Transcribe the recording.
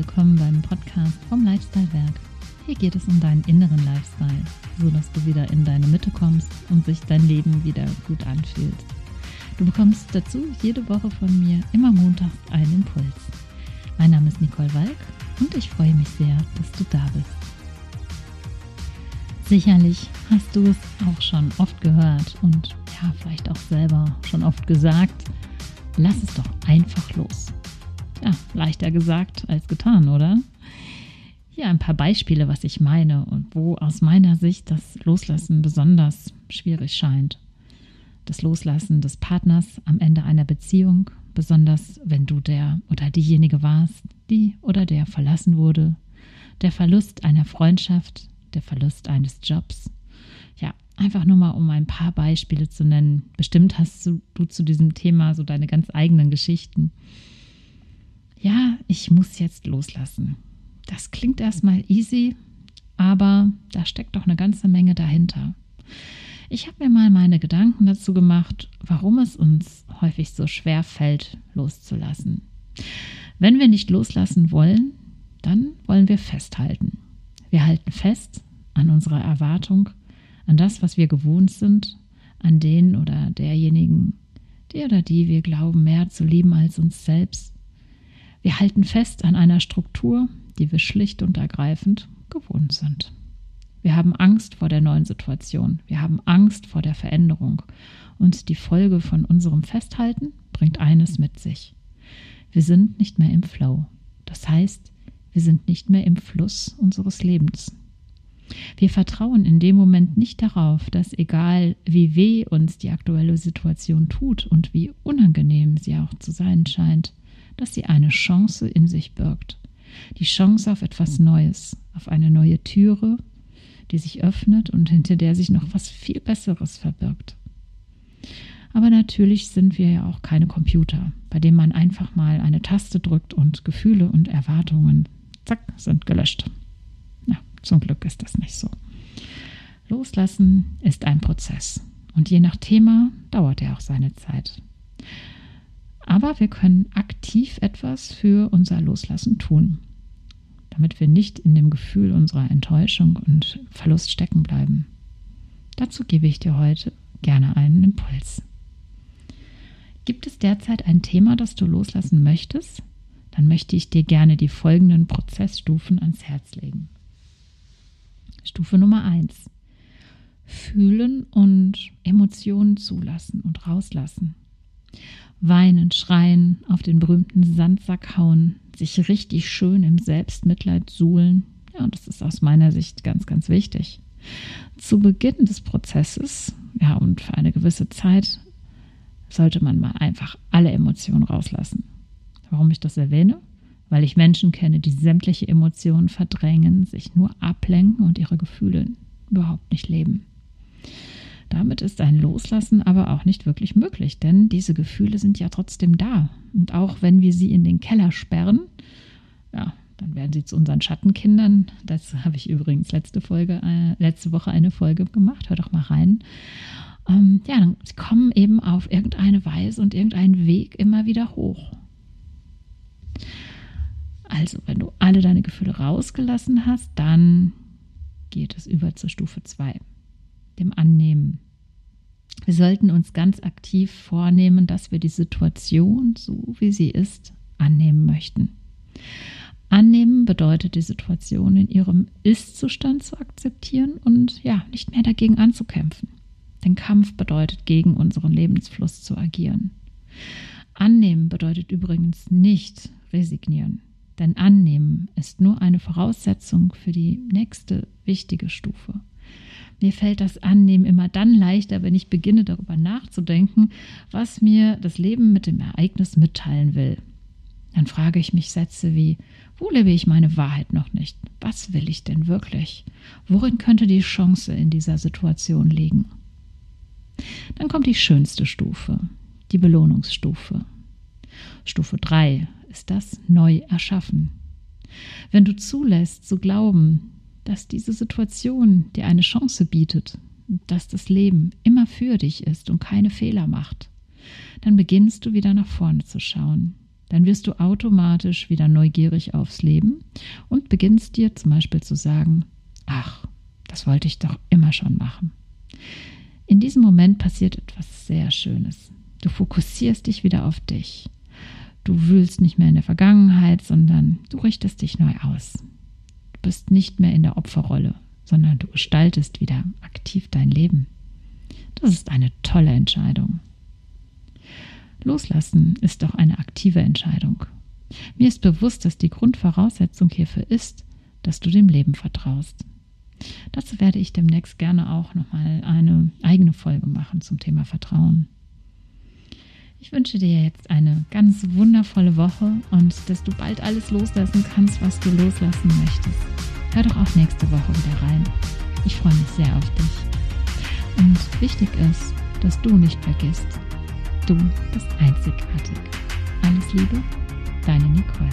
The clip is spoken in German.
dem Podcast vom Lifestyle Werk. Hier geht es um deinen inneren Lifestyle, so dass du wieder in deine Mitte kommst und sich dein Leben wieder gut anfühlt. Du bekommst dazu jede Woche von mir immer montags einen Impuls. Mein Name ist Nicole Walk und ich freue mich sehr, dass du da bist. Sicherlich hast du es auch schon oft gehört und ja, vielleicht auch selber schon oft gesagt, lass es doch einfach los. Ja, leichter gesagt als getan, oder? Hier ein paar Beispiele, was ich meine und wo aus meiner Sicht das Loslassen besonders schwierig scheint. Das Loslassen des Partners am Ende einer Beziehung, besonders wenn du der oder diejenige warst, die oder der verlassen wurde, der Verlust einer Freundschaft, der Verlust eines Jobs. Ja, einfach nur mal, um ein paar Beispiele zu nennen. Bestimmt hast du, du zu diesem Thema so deine ganz eigenen Geschichten. Ja, ich muss jetzt loslassen. Das klingt erstmal easy, aber da steckt doch eine ganze Menge dahinter. Ich habe mir mal meine Gedanken dazu gemacht, warum es uns häufig so schwer fällt, loszulassen. Wenn wir nicht loslassen wollen, dann wollen wir festhalten. Wir halten fest an unserer Erwartung, an das, was wir gewohnt sind, an den oder derjenigen, der oder die wir glauben mehr zu lieben als uns selbst. Wir halten fest an einer Struktur, die wir schlicht und ergreifend gewohnt sind. Wir haben Angst vor der neuen Situation. Wir haben Angst vor der Veränderung. Und die Folge von unserem Festhalten bringt eines mit sich. Wir sind nicht mehr im Flow. Das heißt, wir sind nicht mehr im Fluss unseres Lebens. Wir vertrauen in dem Moment nicht darauf, dass egal wie weh uns die aktuelle Situation tut und wie unangenehm sie auch zu sein scheint, dass sie eine Chance in sich birgt. Die Chance auf etwas Neues, auf eine neue Türe, die sich öffnet und hinter der sich noch was viel Besseres verbirgt. Aber natürlich sind wir ja auch keine Computer, bei denen man einfach mal eine Taste drückt und Gefühle und Erwartungen zack, sind gelöscht. Ja, zum Glück ist das nicht so. Loslassen ist ein Prozess und je nach Thema dauert er auch seine Zeit. Aber wir können aktiv etwas für unser Loslassen tun, damit wir nicht in dem Gefühl unserer Enttäuschung und Verlust stecken bleiben. Dazu gebe ich dir heute gerne einen Impuls. Gibt es derzeit ein Thema, das du loslassen möchtest? dann möchte ich dir gerne die folgenden Prozessstufen ans Herz legen. Stufe Nummer 1. Fühlen und Emotionen zulassen und rauslassen. Weinen, schreien, auf den berühmten Sandsack hauen, sich richtig schön im Selbstmitleid suhlen. Ja, das ist aus meiner Sicht ganz, ganz wichtig. Zu Beginn des Prozesses, ja, und für eine gewisse Zeit, sollte man mal einfach alle Emotionen rauslassen. Warum ich das erwähne? Weil ich Menschen kenne, die sämtliche Emotionen verdrängen, sich nur ablenken und ihre Gefühle überhaupt nicht leben. Damit ist ein Loslassen aber auch nicht wirklich möglich, denn diese Gefühle sind ja trotzdem da. Und auch wenn wir sie in den Keller sperren, ja, dann werden sie zu unseren Schattenkindern. Das habe ich übrigens letzte Folge, äh, letzte Woche eine Folge gemacht. Hör doch mal rein. Ähm, ja, dann sie kommen eben auf irgendeine Weise und irgendeinen Weg immer wieder hoch. Also, wenn du alle deine Gefühle rausgelassen hast, dann geht es über zur Stufe 2, dem Annehmen. Wir sollten uns ganz aktiv vornehmen, dass wir die Situation, so wie sie ist, annehmen möchten. Annehmen bedeutet, die Situation in ihrem Ist-Zustand zu akzeptieren und ja, nicht mehr dagegen anzukämpfen. Denn Kampf bedeutet, gegen unseren Lebensfluss zu agieren. Annehmen bedeutet übrigens nicht resignieren. Denn annehmen ist nur eine Voraussetzung für die nächste wichtige Stufe. Mir fällt das Annehmen immer dann leichter, wenn ich beginne darüber nachzudenken, was mir das Leben mit dem Ereignis mitteilen will. Dann frage ich mich Sätze wie, wo lebe ich meine Wahrheit noch nicht? Was will ich denn wirklich? Worin könnte die Chance in dieser Situation liegen? Dann kommt die schönste Stufe, die Belohnungsstufe. Stufe 3 ist das neu erschaffen. Wenn du zulässt zu glauben, dass diese Situation dir eine Chance bietet, dass das Leben immer für dich ist und keine Fehler macht, dann beginnst du wieder nach vorne zu schauen. dann wirst du automatisch wieder neugierig aufs Leben und beginnst dir zum Beispiel zu sagen, ach, das wollte ich doch immer schon machen. In diesem Moment passiert etwas sehr Schönes. Du fokussierst dich wieder auf dich. Du wühlst nicht mehr in der Vergangenheit, sondern du richtest dich neu aus. Bist nicht mehr in der Opferrolle, sondern du gestaltest wieder aktiv dein Leben. Das ist eine tolle Entscheidung. Loslassen ist doch eine aktive Entscheidung. Mir ist bewusst, dass die Grundvoraussetzung hierfür ist, dass du dem Leben vertraust. Dazu werde ich demnächst gerne auch nochmal eine eigene Folge machen zum Thema Vertrauen. Ich wünsche dir jetzt eine ganz wundervolle Woche und dass du bald alles loslassen kannst, was du loslassen möchtest. Hör doch auch nächste Woche wieder rein. Ich freue mich sehr auf dich. Und wichtig ist, dass du nicht vergisst, du bist einzigartig. Alles Liebe, deine Nicole.